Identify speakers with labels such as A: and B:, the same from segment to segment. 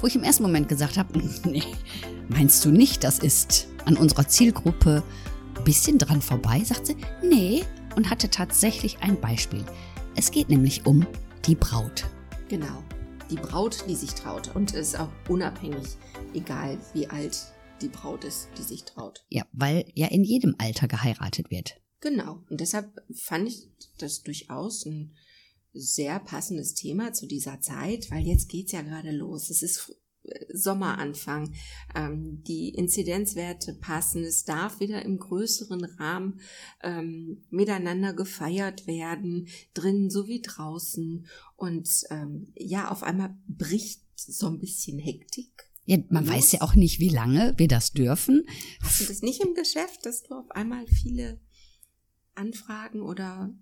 A: wo ich im ersten Moment gesagt habe, nee, meinst du nicht, das ist an unserer Zielgruppe ein bisschen dran vorbei? Sagt sie, nee, und hatte tatsächlich ein Beispiel. Es geht nämlich um die Braut.
B: Genau, die Braut, die sich traut. Und es ist auch unabhängig, egal wie alt die Braut ist, die sich traut.
A: Ja, weil ja in jedem Alter geheiratet wird.
B: Genau, und deshalb fand ich das durchaus ein sehr passendes Thema zu dieser Zeit, weil jetzt geht's ja gerade los. Es ist Sommeranfang. Ähm, die Inzidenzwerte passen. Es darf wieder im größeren Rahmen ähm, miteinander gefeiert werden, drinnen sowie draußen. Und ähm, ja, auf einmal bricht so ein bisschen Hektik.
A: Ja, man los. weiß ja auch nicht, wie lange wir das dürfen.
B: Hast du das nicht im Geschäft, dass du auf einmal viele Anfragen oder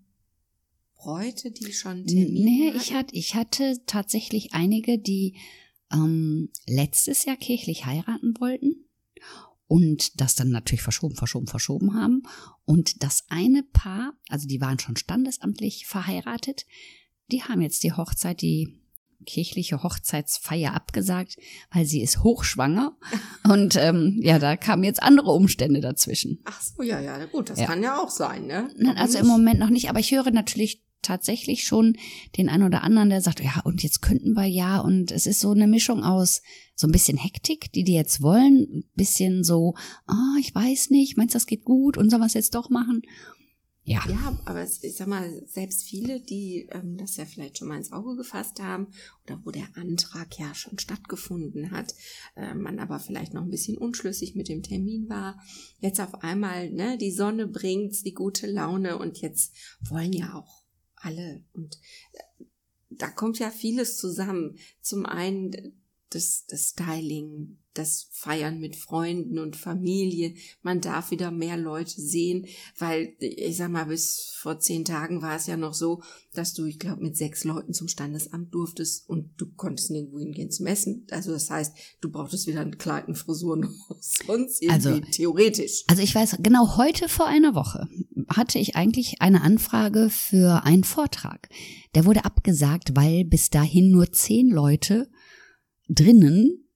B: Bräute, die schon Termine
A: Nee, ich hatte, ich hatte tatsächlich einige, die ähm, letztes Jahr kirchlich heiraten wollten und das dann natürlich verschoben, verschoben, verschoben haben. Und das eine Paar, also die waren schon standesamtlich verheiratet, die haben jetzt die Hochzeit, die kirchliche Hochzeitsfeier abgesagt, weil sie ist hochschwanger und ähm, ja, da kamen jetzt andere Umstände dazwischen.
B: Ach so, ja, ja, gut, das ja. kann ja auch sein, ne?
A: Warum also im Moment noch nicht, aber ich höre natürlich tatsächlich schon den einen oder anderen, der sagt, ja, und jetzt könnten wir ja, und es ist so eine Mischung aus so ein bisschen Hektik, die die jetzt wollen, ein bisschen so, ah, oh, ich weiß nicht, meinst du, das geht gut und sollen wir es jetzt doch machen?
B: Ja. Ja, aber ich sag mal, selbst viele, die ähm, das ja vielleicht schon mal ins Auge gefasst haben oder wo der Antrag ja schon stattgefunden hat, äh, man aber vielleicht noch ein bisschen unschlüssig mit dem Termin war, jetzt auf einmal, ne, die Sonne bringt's, die gute Laune und jetzt wollen ja auch alle. Und äh, da kommt ja vieles zusammen. Zum einen das, das Styling, das Feiern mit Freunden und Familie. Man darf wieder mehr Leute sehen, weil ich sag mal, bis vor zehn Tagen war es ja noch so, dass du, ich glaube, mit sechs Leuten zum Standesamt durftest und du konntest nirgendwo hingehen zum Essen. Also das heißt, du brauchtest wieder einen Kleid, eine Frisur noch sonst irgendwie also, theoretisch.
A: Also ich weiß, genau heute vor einer Woche hatte ich eigentlich eine Anfrage für einen Vortrag. Der wurde abgesagt, weil bis dahin nur zehn Leute drinnen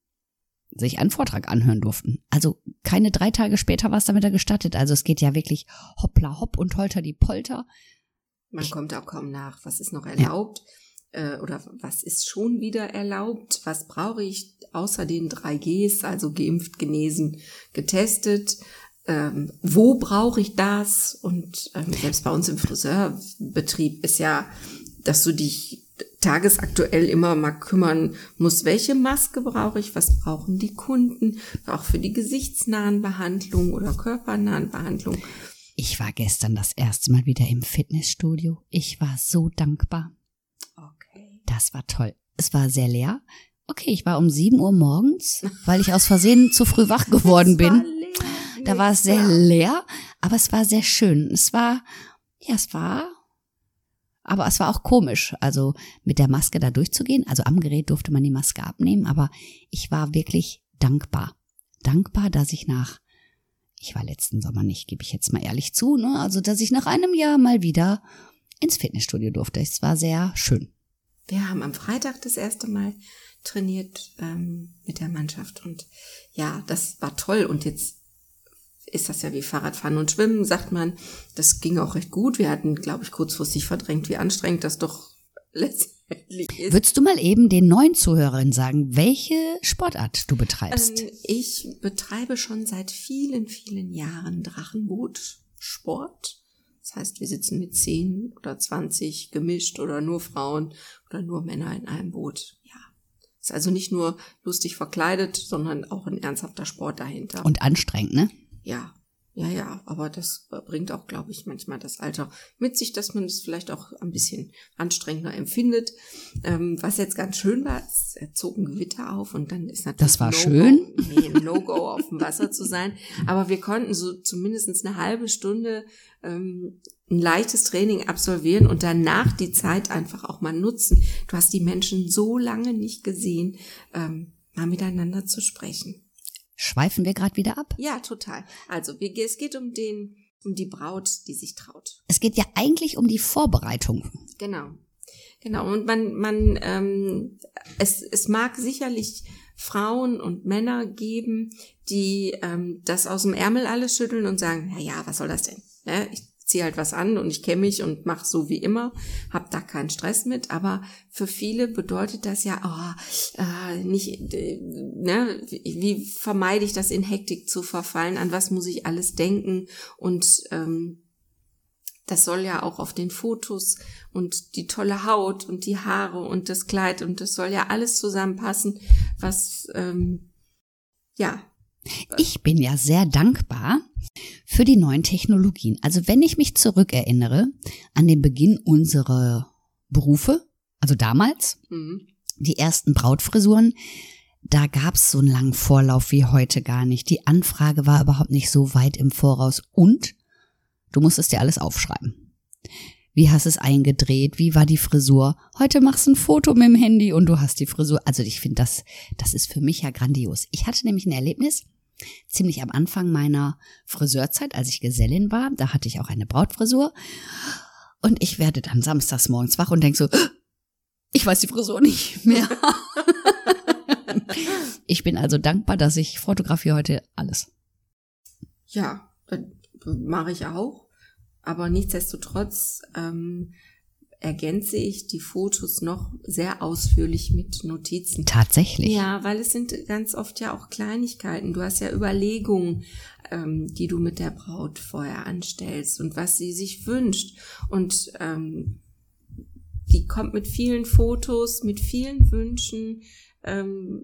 A: sich einen Vortrag anhören durften. Also keine drei Tage später war es damit gestattet. Also es geht ja wirklich hoppla hopp und holter die Polter.
B: Man ich, kommt auch kaum nach, was ist noch erlaubt ja. äh, oder was ist schon wieder erlaubt, was brauche ich außer den drei Gs, also geimpft, genesen, getestet. Ähm, wo brauche ich das? Und ähm, selbst bei uns im Friseurbetrieb ist ja, dass du dich tagesaktuell immer mal kümmern muss, welche Maske brauche ich, was brauchen die Kunden, auch für die gesichtsnahen Behandlungen oder körpernahen Behandlungen.
A: Ich war gestern das erste Mal wieder im Fitnessstudio. Ich war so dankbar. Okay. Das war toll. Es war sehr leer. Okay, ich war um sieben Uhr morgens, weil ich aus Versehen zu früh wach geworden bin. Da war es sehr leer, aber es war sehr schön. Es war, ja, es war aber es war auch komisch, also mit der Maske da durchzugehen. Also am Gerät durfte man die Maske abnehmen, aber ich war wirklich dankbar. Dankbar, dass ich nach, ich war letzten Sommer nicht, gebe ich jetzt mal ehrlich zu, ne? Also, dass ich nach einem Jahr mal wieder ins Fitnessstudio durfte. Es war sehr schön.
B: Wir haben am Freitag das erste Mal trainiert ähm, mit der Mannschaft und ja, das war toll. Und jetzt ist das ja wie Fahrradfahren und Schwimmen, sagt man. Das ging auch recht gut. Wir hatten, glaube ich, kurzfristig verdrängt, wie anstrengend das doch letztendlich ist.
A: Würdest du mal eben den neuen Zuhörerinnen sagen, welche Sportart du betreibst? Ähm,
B: ich betreibe schon seit vielen, vielen Jahren Drachenbootsport. Das heißt, wir sitzen mit zehn oder zwanzig gemischt oder nur Frauen oder nur Männer in einem Boot. Ja. Ist also nicht nur lustig verkleidet, sondern auch ein ernsthafter Sport dahinter.
A: Und anstrengend, ne?
B: Ja, Ja, ja, aber das bringt auch, glaube ich, manchmal das Alter mit sich, dass man es vielleicht auch ein bisschen anstrengender empfindet. Ähm, was jetzt ganz schön war, es zog ein Gewitter auf und dann ist natürlich
A: das war no schön.
B: Nee, No-Go auf dem Wasser zu sein. Aber wir konnten so zumindest eine halbe Stunde ähm, ein leichtes Training absolvieren und danach die Zeit einfach auch mal nutzen. Du hast die Menschen so lange nicht gesehen, ähm, mal miteinander zu sprechen.
A: Schweifen wir gerade wieder ab?
B: Ja, total. Also wir, es geht um den, um die Braut, die sich traut.
A: Es geht ja eigentlich um die Vorbereitung.
B: Genau. Genau. Und man, man, ähm, es, es mag sicherlich Frauen und Männer geben, die ähm, das aus dem Ärmel alles schütteln und sagen, na ja, was soll das denn? Ne? Ich ziehe halt was an und ich kenne mich und mache so wie immer, hab da keinen Stress mit. Aber für viele bedeutet das ja, oh, äh, nicht, äh, ne, wie vermeide ich das in Hektik zu verfallen? An was muss ich alles denken? Und ähm, das soll ja auch auf den Fotos und die tolle Haut und die Haare und das Kleid und das soll ja alles zusammenpassen, was ähm, ja
A: ich bin ja sehr dankbar für die neuen Technologien. Also wenn ich mich zurückerinnere an den Beginn unserer Berufe, also damals, mhm. die ersten Brautfrisuren, da gab's so einen langen Vorlauf wie heute gar nicht. Die Anfrage war überhaupt nicht so weit im Voraus und du musstest dir alles aufschreiben. Wie hast es eingedreht? Wie war die Frisur? Heute machst du ein Foto mit dem Handy und du hast die Frisur. Also ich finde das, das ist für mich ja grandios. Ich hatte nämlich ein Erlebnis ziemlich am Anfang meiner Friseurzeit, als ich Gesellin war. Da hatte ich auch eine Brautfrisur. Und ich werde dann samstags morgens wach und denke so, ich weiß die Frisur nicht mehr. ich bin also dankbar, dass ich fotografiere heute alles.
B: Ja, mache ich auch. Aber nichtsdestotrotz ähm, ergänze ich die Fotos noch sehr ausführlich mit Notizen.
A: Tatsächlich.
B: Ja, weil es sind ganz oft ja auch Kleinigkeiten. Du hast ja Überlegungen, ähm, die du mit der Braut vorher anstellst und was sie sich wünscht. Und ähm, die kommt mit vielen Fotos, mit vielen Wünschen, ähm,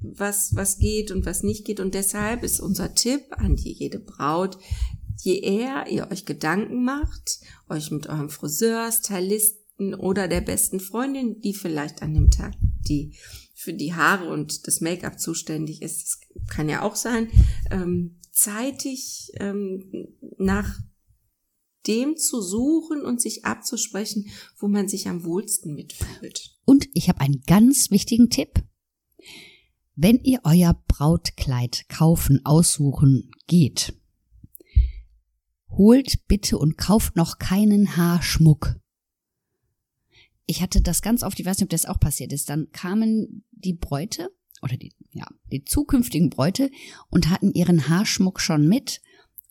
B: was, was geht und was nicht geht. Und deshalb ist unser Tipp an die, jede Braut, je eher ihr euch Gedanken macht, euch mit eurem Friseur, Stylisten oder der besten Freundin, die vielleicht an dem Tag die für die Haare und das Make-up zuständig ist, das kann ja auch sein, ähm, zeitig ähm, nach dem zu suchen und sich abzusprechen, wo man sich am wohlsten mitfühlt.
A: Und ich habe einen ganz wichtigen Tipp. Wenn ihr euer Brautkleid kaufen, aussuchen geht, holt bitte und kauft noch keinen Haarschmuck. Ich hatte das ganz oft, ich weiß nicht, ob das auch passiert ist, dann kamen die Bräute oder die, ja, die zukünftigen Bräute und hatten ihren Haarschmuck schon mit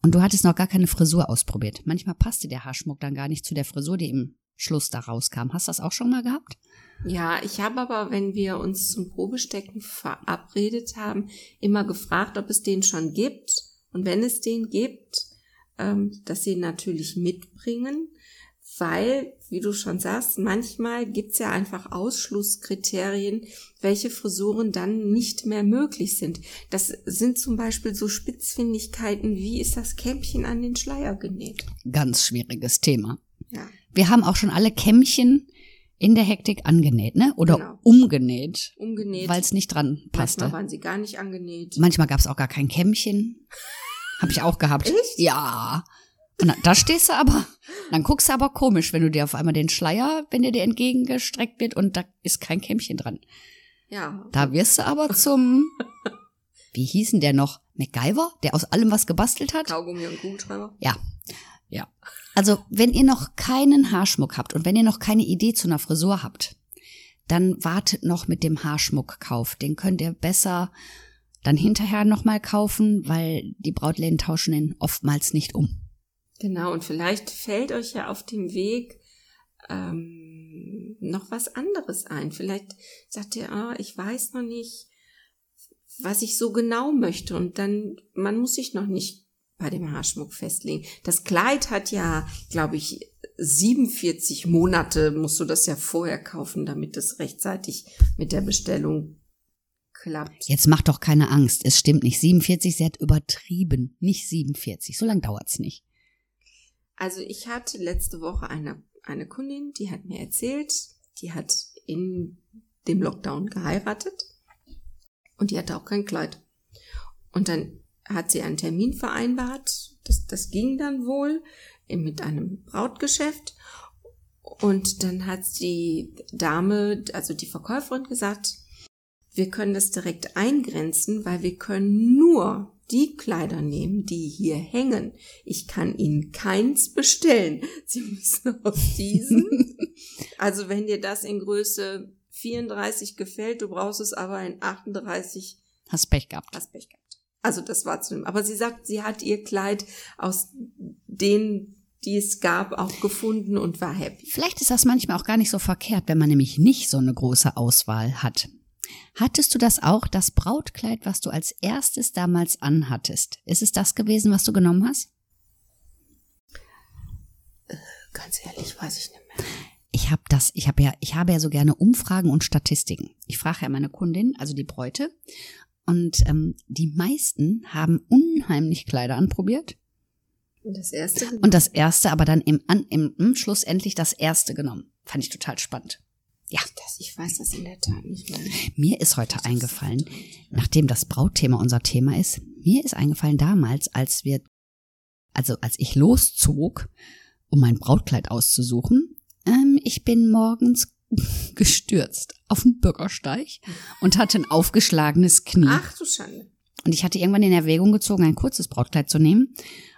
A: und du hattest noch gar keine Frisur ausprobiert. Manchmal passte der Haarschmuck dann gar nicht zu der Frisur, die im Schluss da rauskam. Hast du das auch schon mal gehabt?
B: Ja, ich habe aber, wenn wir uns zum Probestecken verabredet haben, immer gefragt, ob es den schon gibt. Und wenn es den gibt, ähm, dass sie natürlich mitbringen, weil, wie du schon sagst, manchmal gibt's ja einfach Ausschlusskriterien, welche Frisuren dann nicht mehr möglich sind. Das sind zum Beispiel so Spitzfindigkeiten, wie ist das Kämmchen an den Schleier genäht?
A: Ganz schwieriges Thema. Ja. Wir haben auch schon alle Kämmchen in der Hektik angenäht, ne? Oder genau. umgenäht.
B: Umgenäht.
A: Weil es nicht dran passte.
B: Manchmal waren sie gar nicht angenäht.
A: Manchmal gab's auch gar kein Kämmchen. Hab ich auch gehabt.
B: Echt?
A: Ja. Und da stehst du aber, dann guckst du aber komisch, wenn du dir auf einmal den Schleier, wenn der dir entgegengestreckt wird und da ist kein Kämmchen dran.
B: Ja.
A: Da wirst du aber zum, wie hießen der noch? MacGyver, der aus allem was gebastelt hat?
B: Kaugummi und Kugelschreiber.
A: Ja. Ja. Also, wenn ihr noch keinen Haarschmuck habt und wenn ihr noch keine Idee zu einer Frisur habt, dann wartet noch mit dem Haarschmuckkauf. Den könnt ihr besser dann hinterher nochmal kaufen, weil die Brautläden tauschen ihn oftmals nicht um.
B: Genau, und vielleicht fällt euch ja auf dem Weg ähm, noch was anderes ein. Vielleicht sagt ihr, ah, ich weiß noch nicht, was ich so genau möchte. Und dann, man muss sich noch nicht bei dem Haarschmuck festlegen. Das Kleid hat ja, glaube ich, 47 Monate musst du das ja vorher kaufen, damit es rechtzeitig mit der Bestellung klappt.
A: Jetzt macht doch keine Angst. Es stimmt nicht. 47, sie hat übertrieben. Nicht 47. So lange dauert's nicht.
B: Also ich hatte letzte Woche eine, eine Kundin, die hat mir erzählt, die hat in dem Lockdown geheiratet und die hatte auch kein Kleid. Und dann hat sie einen Termin vereinbart, das, das ging dann wohl mit einem Brautgeschäft und dann hat die Dame, also die Verkäuferin gesagt, wir können das direkt eingrenzen, weil wir können nur die Kleider nehmen, die hier hängen. Ich kann Ihnen keins bestellen. Sie müssen aus diesen. also wenn dir das in Größe 34 gefällt, du brauchst es aber in 38.
A: Hast Pech gehabt.
B: Hast Pech gehabt. Also das war zu dem. Aber sie sagt, sie hat ihr Kleid aus den die es gab, auch gefunden und war happy.
A: Vielleicht ist das manchmal auch gar nicht so verkehrt, wenn man nämlich nicht so eine große Auswahl hat. Hattest du das auch, das Brautkleid, was du als erstes damals anhattest? Ist es das gewesen, was du genommen hast?
B: Äh, ganz ehrlich, weiß ich nicht mehr.
A: Ich habe das, ich habe ja, ich habe ja so gerne Umfragen und Statistiken. Ich frage ja meine Kundin, also die Bräute, und ähm, die meisten haben unheimlich Kleider anprobiert.
B: Und das erste.
A: Genommen. Und das erste, aber dann im, an, im, im Schluss endlich das erste genommen. Fand ich total spannend.
B: Ja. Das, ich weiß das in der Tat nicht mehr.
A: Mir ist heute eingefallen, nachdem das Brautthema unser Thema ist, mir ist eingefallen damals, als wir, also als ich loszog, um mein Brautkleid auszusuchen, ähm, ich bin morgens gestürzt auf dem Bürgersteig und hatte ein aufgeschlagenes Knie.
B: Ach du Schande.
A: Und ich hatte irgendwann in Erwägung gezogen, ein kurzes Brautkleid zu nehmen.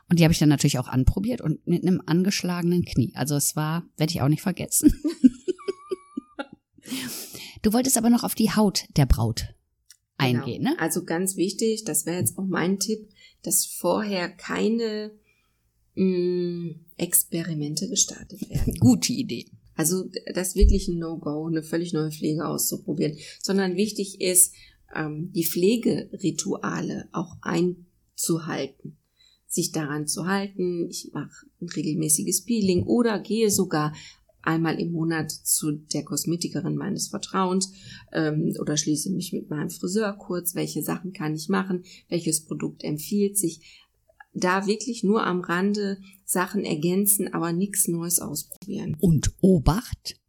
A: Und die habe ich dann natürlich auch anprobiert und mit einem angeschlagenen Knie. Also es war, werde ich auch nicht vergessen. Du wolltest aber noch auf die Haut der Braut genau. eingehen, genau.
B: ne? Also ganz wichtig, das wäre jetzt auch mein Tipp, dass vorher keine mh, mm, Experimente gestartet werden.
A: Gute Idee.
B: Also das ist wirklich ein No-Go, eine völlig neue Pflege auszuprobieren, sondern wichtig ist, ähm, die Pflegerituale auch einzuhalten sich daran zu halten. Ich mache ein regelmäßiges Peeling oder gehe sogar einmal im Monat zu der Kosmetikerin meines Vertrauens ähm, oder schließe mich mit meinem Friseur kurz, welche Sachen kann ich machen, welches Produkt empfiehlt sich. Da wirklich nur am Rande Sachen ergänzen, aber nichts Neues ausprobieren.
A: Und Obacht,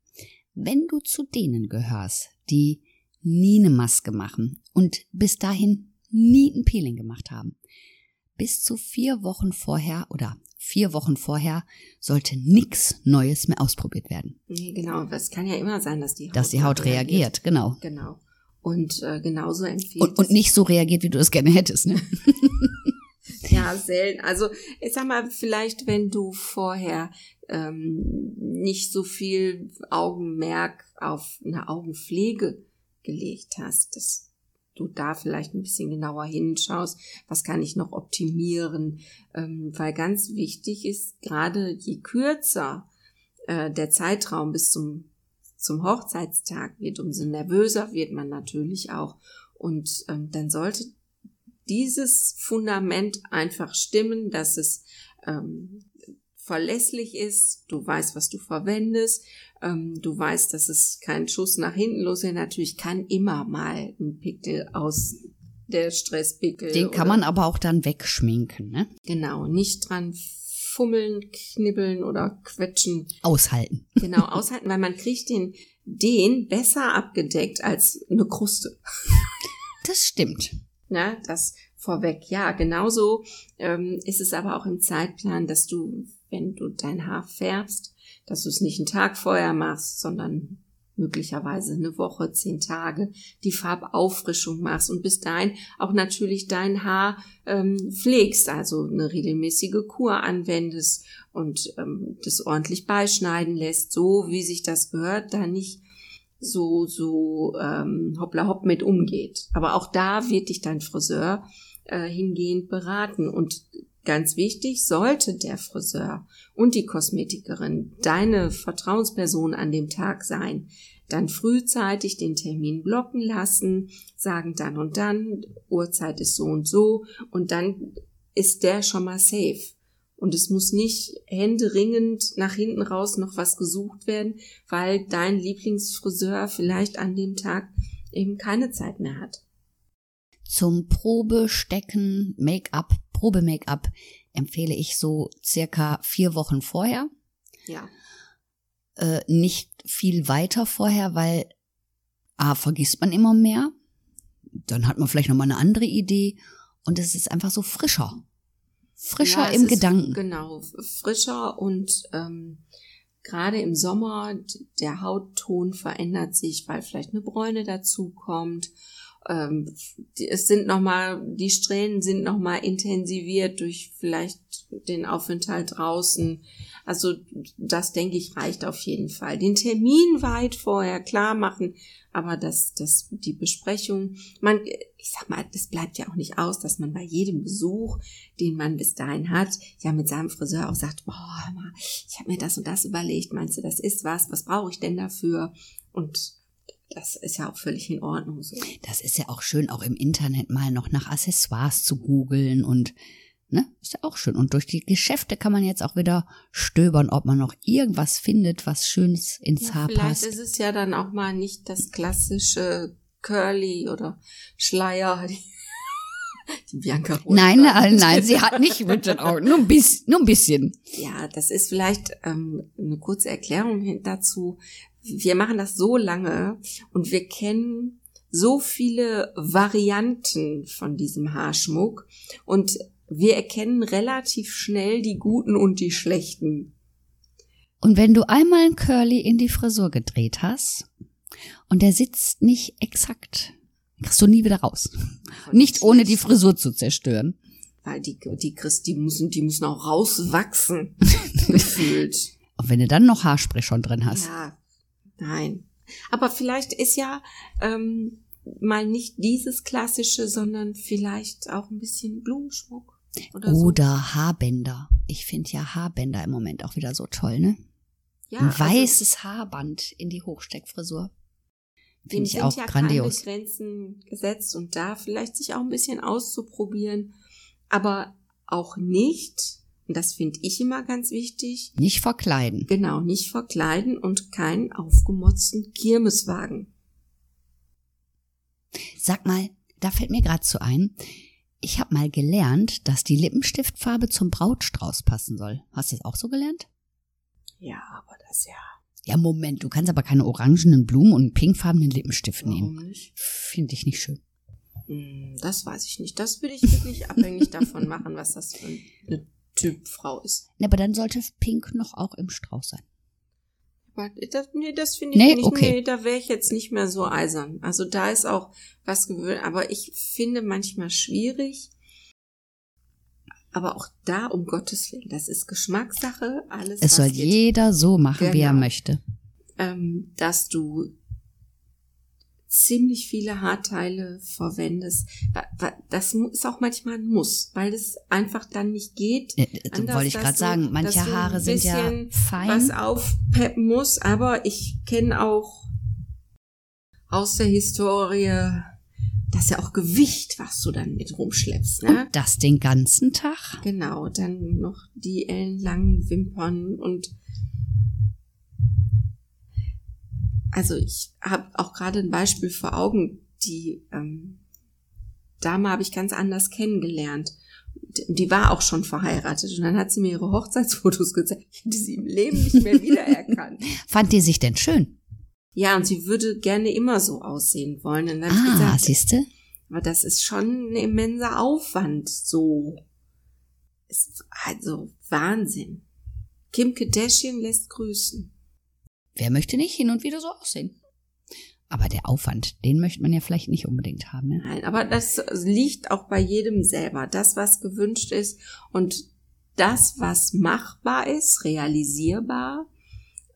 A: wenn du zu denen gehörst, die nie eine Maske machen und bis dahin nie ein Peeling gemacht haben, bis zu vier Wochen vorher oder vier Wochen vorher sollte nichts Neues mehr ausprobiert werden.
B: Nee, genau. Es kann ja immer sein, dass die
A: Haut, dass die Haut reagiert. reagiert. Genau.
B: Genau. Und äh, genauso empfiehlt
A: und, und nicht so reagiert, wie du es gerne hättest. Ne?
B: ja, selten. Also ich sag mal, vielleicht wenn du vorher ähm, nicht so viel Augenmerk auf eine Augenpflege gelegt hast, das du da vielleicht ein bisschen genauer hinschaust, was kann ich noch optimieren, ähm, weil ganz wichtig ist, gerade je kürzer äh, der Zeitraum bis zum, zum Hochzeitstag wird, umso nervöser wird man natürlich auch. Und ähm, dann sollte dieses Fundament einfach stimmen, dass es ähm, verlässlich ist, du weißt, was du verwendest, ähm, du weißt, dass es kein Schuss nach hinten losgeht. Natürlich kann immer mal ein Pickel aus der Stresspickel.
A: Den kann man aber auch dann wegschminken, ne?
B: Genau, nicht dran fummeln, knibbeln oder quetschen.
A: Aushalten.
B: Genau, aushalten, weil man kriegt den, den besser abgedeckt als eine Kruste.
A: Das stimmt.
B: Na, das vorweg. Ja, genauso ähm, ist es aber auch im Zeitplan, dass du wenn du dein Haar färbst, dass du es nicht einen Tag vorher machst, sondern möglicherweise eine Woche, zehn Tage die Farbauffrischung machst und bis dahin auch natürlich dein Haar ähm, pflegst, also eine regelmäßige Kur anwendest und ähm, das ordentlich beischneiden lässt, so wie sich das gehört, da nicht so so ähm, hoppla hopp mit umgeht. Aber auch da wird dich dein Friseur äh, hingehend beraten und Ganz wichtig, sollte der Friseur und die Kosmetikerin deine Vertrauensperson an dem Tag sein, dann frühzeitig den Termin blocken lassen, sagen dann und dann, Uhrzeit ist so und so und dann ist der schon mal safe. Und es muss nicht händeringend nach hinten raus noch was gesucht werden, weil dein Lieblingsfriseur vielleicht an dem Tag eben keine Zeit mehr hat.
A: Zum Probestecken, Make-up, Probe-Make-up empfehle ich so circa vier Wochen vorher.
B: Ja.
A: Äh, nicht viel weiter vorher, weil A, vergisst man immer mehr. Dann hat man vielleicht nochmal eine andere Idee. Und es ist einfach so frischer. Frischer ja, im Gedanken.
B: Genau, frischer und ähm, gerade im Sommer der Hautton verändert sich, weil vielleicht eine Bräune dazukommt ähm, die, es sind noch mal die Strähnen sind noch mal intensiviert durch vielleicht den Aufenthalt draußen. Also das denke ich reicht auf jeden Fall. Den Termin weit vorher klar machen, aber das, das, die Besprechung, man, ich sag mal, das bleibt ja auch nicht aus, dass man bei jedem Besuch, den man bis dahin hat, ja mit seinem Friseur auch sagt, boah, ich habe mir das und das überlegt, meinst du, das ist was, was brauche ich denn dafür? Und das ist ja auch völlig in Ordnung so.
A: Das ist ja auch schön, auch im Internet mal noch nach Accessoires zu googeln und ne, ist ja auch schön. Und durch die Geschäfte kann man jetzt auch wieder stöbern, ob man noch irgendwas findet, was Schönes ins ja, Haar
B: vielleicht
A: passt.
B: Vielleicht ist es ja dann auch mal nicht das klassische Curly oder Schleier. Die, die Bianca Roth
A: Nein, nein, nein, sie hat nicht mit den Augen, nur ein bisschen. Nur ein bisschen.
B: Ja, das ist vielleicht ähm, eine kurze Erklärung dazu wir machen das so lange und wir kennen so viele Varianten von diesem Haarschmuck und wir erkennen relativ schnell die guten und die schlechten.
A: Und wenn du einmal ein Curly in die Frisur gedreht hast und der sitzt nicht exakt, kriegst du nie wieder raus. Nicht ohne die Frisur zu zerstören.
B: Weil die, die kriegst, die müssen, die müssen auch rauswachsen. gefühlt.
A: Und wenn du dann noch Haarspray schon drin hast.
B: Ja, Nein. Aber vielleicht ist ja ähm, mal nicht dieses klassische, sondern vielleicht auch ein bisschen Blumenschmuck.
A: Oder, oder so. Haarbänder. Ich finde ja Haarbänder im Moment auch wieder so toll, ne? Ja, ein also weißes also, Haarband in die Hochsteckfrisur.
B: Finde ich auch ja grandios. Keine Grenzen gesetzt und da vielleicht sich auch ein bisschen auszuprobieren, aber auch nicht und das finde ich immer ganz wichtig.
A: Nicht verkleiden.
B: Genau, nicht verkleiden und keinen aufgemotzten Kirmeswagen.
A: Sag mal, da fällt mir gerade zu ein. Ich habe mal gelernt, dass die Lippenstiftfarbe zum Brautstrauß passen soll. Hast du das auch so gelernt?
B: Ja, aber das ja.
A: Ja, Moment, du kannst aber keine orangenen Blumen und pinkfarbenen Lippenstift Warum nehmen. Nicht? Finde ich nicht schön.
B: Hm, das weiß ich nicht. Das würde ich wirklich abhängig davon machen, was das für eine Typ Frau ist.
A: Ja, aber dann sollte Pink noch auch im Strauß sein.
B: Aber das, nee, das finde ich nee, nicht. Okay. Nee, da wäre ich jetzt nicht mehr so eisern. Also da ist auch was gewöhnt. Aber ich finde manchmal schwierig. Aber auch da, um Gottes Willen, das ist Geschmackssache. Alles.
A: Es soll geht. jeder so machen, genau. wie er genau. möchte.
B: Ähm, dass du ziemlich viele Haarteile verwendest. Das ist auch manchmal ein Muss, weil es einfach dann nicht geht.
A: Ja, anders, wollte ich gerade sagen, manche Haare sind ja fein.
B: Was aufpeppen muss, aber ich kenne auch aus der Historie, das ist ja auch Gewicht, was du dann mit rumschleppst. Ne?
A: Und das den ganzen Tag.
B: Genau, dann noch die ellenlangen Wimpern und also ich habe auch gerade ein Beispiel vor Augen, die ähm, Dame habe ich ganz anders kennengelernt. Die war auch schon verheiratet und dann hat sie mir ihre Hochzeitsfotos gezeigt. Ich hätte sie im Leben nicht mehr wiedererkannt.
A: Fand die sich denn schön?
B: Ja, und sie würde gerne immer so aussehen wollen. Und
A: dann ah, gesagt, siehste?
B: Aber das ist schon ein immenser Aufwand, so. Ist also Wahnsinn. Kim Kardashian lässt grüßen.
A: Wer möchte nicht hin und wieder so aussehen? Aber der Aufwand, den möchte man ja vielleicht nicht unbedingt haben. Ne?
B: Nein, aber das liegt auch bei jedem selber. Das, was gewünscht ist und das, was machbar ist, realisierbar.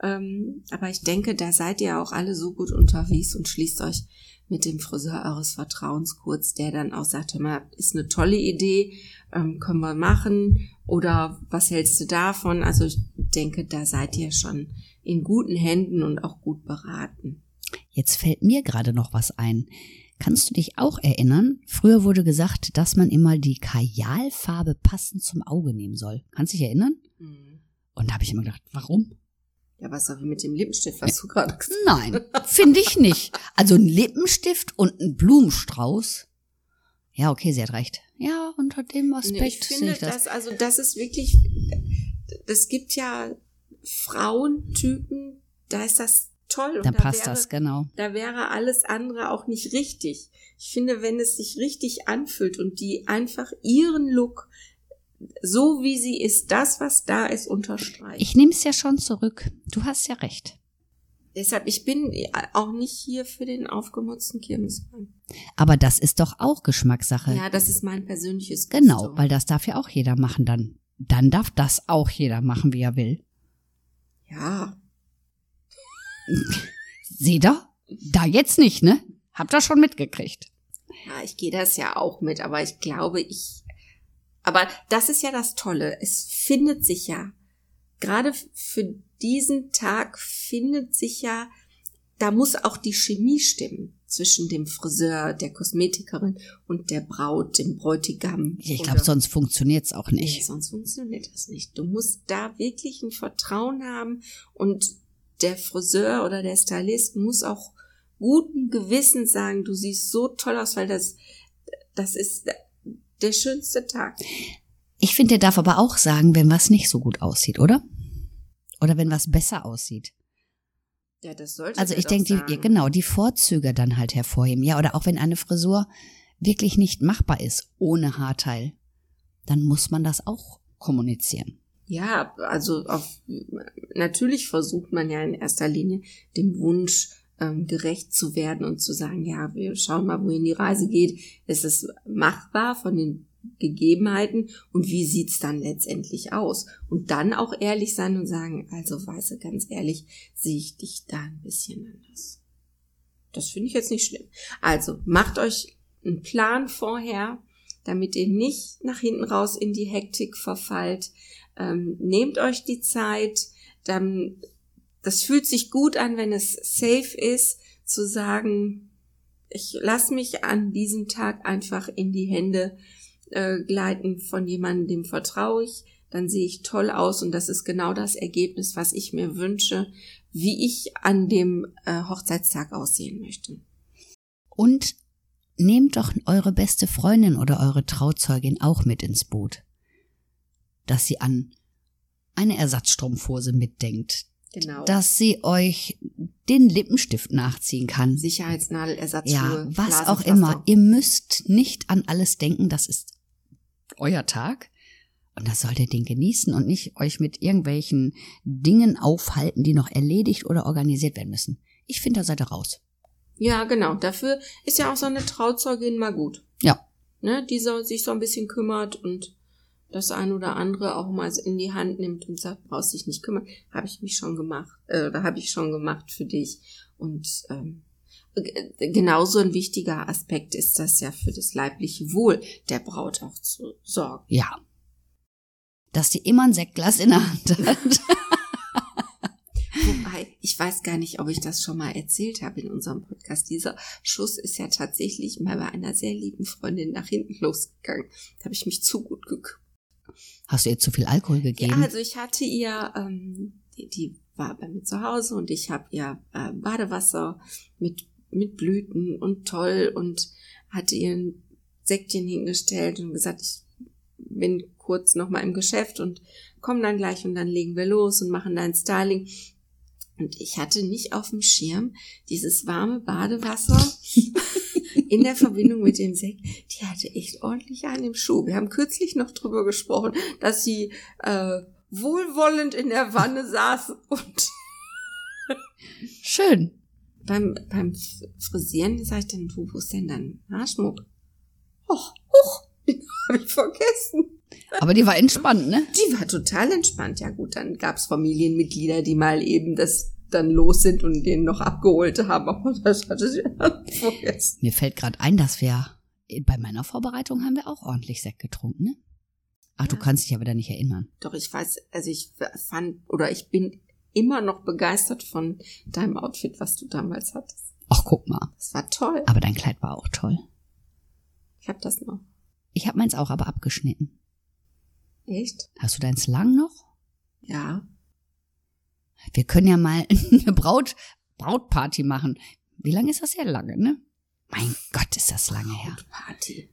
B: Ähm, aber ich denke, da seid ihr auch alle so gut unterwegs und schließt euch mit dem Friseur eures Vertrauens kurz, der dann auch sagt, mal, ist eine tolle Idee, ähm, können wir machen oder was hältst du davon? Also ich denke, da seid ihr schon in guten Händen und auch gut beraten.
A: Jetzt fällt mir gerade noch was ein. Kannst du dich auch erinnern? Früher wurde gesagt, dass man immer die Kajalfarbe passend zum Auge nehmen soll. Kannst du dich erinnern? Mhm. Und da habe ich immer gedacht, warum?
B: Ja, was auch mit dem Lippenstift, was du gerade gesagt
A: hast. Nein, finde ich nicht. Also ein Lippenstift und ein Blumenstrauß. Ja, okay, sie hat recht. Ja, unter dem Aspekt nee,
B: ich finde,
A: ich das.
B: das. Also das ist wirklich, das gibt ja Frauentypen, da ist das toll.
A: Dann da passt wäre, das, genau.
B: Da wäre alles andere auch nicht richtig. Ich finde, wenn es sich richtig anfühlt und die einfach ihren Look so wie sie ist, das, was da ist, unterstreicht.
A: Ich nehme es ja schon zurück. Du hast ja recht.
B: Deshalb, ich bin auch nicht hier für den aufgemutzten Kirmeswein.
A: Aber das ist doch auch Geschmackssache.
B: Ja, das ist mein persönliches
A: Gusto. Genau, weil das darf ja auch jeder machen dann. Dann darf das auch jeder machen, wie er will.
B: Ja.
A: Seht ihr? Da jetzt nicht, ne? Habt ihr schon mitgekriegt.
B: Ja, ich gehe das ja auch mit, aber ich glaube, ich. Aber das ist ja das Tolle. Es findet sich ja. Gerade für diesen Tag findet sich ja, da muss auch die Chemie stimmen zwischen dem Friseur, der Kosmetikerin und der Braut, dem Bräutigam.
A: Ich glaube, sonst funktioniert's auch nicht.
B: Nee, sonst funktioniert das nicht. Du musst da wirklich ein Vertrauen haben und der Friseur oder der Stylist muss auch guten Gewissen sagen, du siehst so toll aus, weil das, das ist der schönste Tag.
A: Ich finde, der darf aber auch sagen, wenn was nicht so gut aussieht, oder? Oder wenn was besser aussieht.
B: Ja, das sollte
A: Also ich denke, die, genau, die Vorzüge dann halt hervorheben. Ja, oder auch wenn eine Frisur wirklich nicht machbar ist ohne Haarteil, dann muss man das auch kommunizieren.
B: Ja, also auf, natürlich versucht man ja in erster Linie dem Wunsch ähm, gerecht zu werden und zu sagen, ja, wir schauen mal, wohin die Reise geht. Ist es machbar von den Gegebenheiten und wie sieht's dann letztendlich aus? Und dann auch ehrlich sein und sagen, also weiße, ganz ehrlich, sehe ich dich da ein bisschen anders. Das finde ich jetzt nicht schlimm. Also macht euch einen Plan vorher, damit ihr nicht nach hinten raus in die Hektik verfallt. Ähm, nehmt euch die Zeit, dann das fühlt sich gut an, wenn es safe ist, zu sagen, ich lasse mich an diesem Tag einfach in die Hände äh, gleiten von jemandem, dem vertraue ich, dann sehe ich toll aus und das ist genau das Ergebnis, was ich mir wünsche, wie ich an dem äh, Hochzeitstag aussehen möchte.
A: Und nehmt doch eure beste Freundin oder eure Trauzeugin auch mit ins Boot, dass sie an eine Ersatzstrumpfhose mitdenkt, Genau. Dass sie euch den Lippenstift nachziehen kann.
B: Sicherheitsnadel, Ersatz.
A: Ja, was auch immer. Ihr müsst nicht an alles denken, das ist euer Tag. Und das solltet ihr den genießen und nicht euch mit irgendwelchen Dingen aufhalten, die noch erledigt oder organisiert werden müssen. Ich finde, da seid ihr raus.
B: Ja, genau. Dafür ist ja auch so eine Trauzeugin mal gut.
A: Ja.
B: Ne, die so, sich so ein bisschen kümmert und das ein oder andere auch mal in die Hand nimmt und sagt, brauchst dich nicht kümmern, habe ich mich schon gemacht, äh, da habe ich schon gemacht für dich. Und ähm, genauso ein wichtiger Aspekt ist das ja für das leibliche Wohl der Braut auch zu sorgen.
A: Ja. Dass die immer ein Sektglas in der Hand hat.
B: Wobei, ich weiß gar nicht, ob ich das schon mal erzählt habe in unserem Podcast. Dieser Schuss ist ja tatsächlich mal bei einer sehr lieben Freundin nach hinten losgegangen. Da habe ich mich zu gut gekümmert.
A: Hast du ihr zu viel Alkohol gegeben?
B: Ja, also ich hatte ihr, ähm, die, die war bei mir zu Hause und ich habe ihr äh, Badewasser mit, mit Blüten und toll und hatte ihr ein Säckchen hingestellt und gesagt, ich bin kurz noch mal im Geschäft und komm dann gleich und dann legen wir los und machen dein Styling. Und ich hatte nicht auf dem Schirm dieses warme Badewasser in der Verbindung mit dem Sekt, die hatte echt ordentlich einen im Schuh. Wir haben kürzlich noch drüber gesprochen, dass sie äh, wohlwollend in der Wanne saß und
A: schön.
B: Beim, beim Frisieren sag ich dann, du, wo ist denn dein Haarschmuck? Och, hoch, den habe ich vergessen.
A: Aber die war entspannt, ne?
B: Die war total entspannt. Ja gut, dann gab's Familienmitglieder, die mal eben das dann los sind und den noch abgeholt haben. Aber das hatte sie dann vergessen.
A: Mir fällt gerade ein, dass wir bei meiner Vorbereitung haben wir auch ordentlich Sekt getrunken, ne? Ach, ja. du kannst dich aber da nicht erinnern.
B: Doch, ich weiß, also ich fand, oder ich bin immer noch begeistert von deinem Outfit, was du damals hattest.
A: Ach, guck mal.
B: Das war toll.
A: Aber dein Kleid war auch toll.
B: Ich hab das noch.
A: Ich hab meins auch, aber abgeschnitten.
B: Echt?
A: Hast du deins lang noch?
B: Ja.
A: Wir können ja mal eine Braut, Brautparty machen. Wie lange ist das her? Lange, ne? Mein Gott, ist das lange her.
B: Brautparty.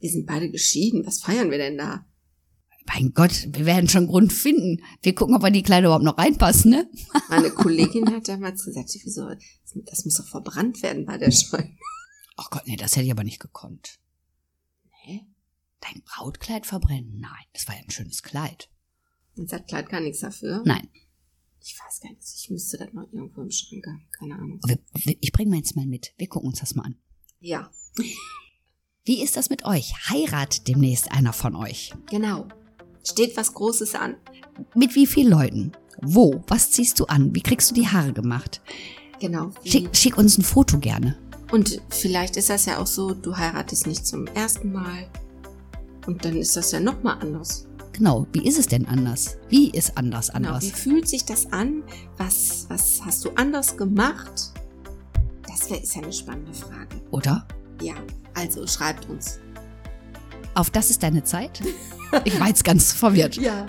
B: Wir sind beide geschieden. Was feiern wir denn da?
A: Mein Gott, wir werden schon Grund finden. Wir gucken, ob wir die Kleider überhaupt noch reinpassen, ne?
B: Meine Kollegin hat damals gesagt, wieso, das muss doch verbrannt werden bei der Scheune.
A: Ach Gott, nee, das hätte ich aber nicht gekonnt. Nee? Dein Brautkleid verbrennen? Nein, das war ja ein schönes Kleid.
B: Und das Kleid kann nichts dafür?
A: Nein.
B: Ich weiß gar nicht, ich müsste das noch irgendwo im Schrank haben. Keine Ahnung.
A: Ich bringe meins mal mit. Wir gucken uns das mal an.
B: Ja.
A: Wie ist das mit euch? Heirat demnächst einer von euch?
B: Genau. Steht was Großes an.
A: Mit wie vielen Leuten? Wo? Was ziehst du an? Wie kriegst du die Haare gemacht?
B: Genau.
A: Schick, schick uns ein Foto gerne.
B: Und vielleicht ist das ja auch so, du heiratest nicht zum ersten Mal. Und dann ist das ja nochmal anders.
A: Genau, wie ist es denn anders? Wie ist anders anders?
B: Genau, wie fühlt sich das an? Was, was hast du anders gemacht? Das ist ja eine spannende Frage.
A: Oder?
B: Ja, also schreibt uns.
A: Auf das ist deine Zeit? Ich war jetzt ganz verwirrt.
B: Ja.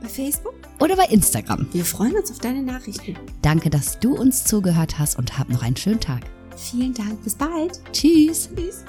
B: Bei Facebook?
A: Oder bei Instagram.
B: Wir freuen uns auf deine Nachrichten.
A: Danke, dass du uns zugehört hast und hab noch einen schönen Tag.
B: Vielen Dank. Bis bald.
A: Tschüss.
B: Tschüss.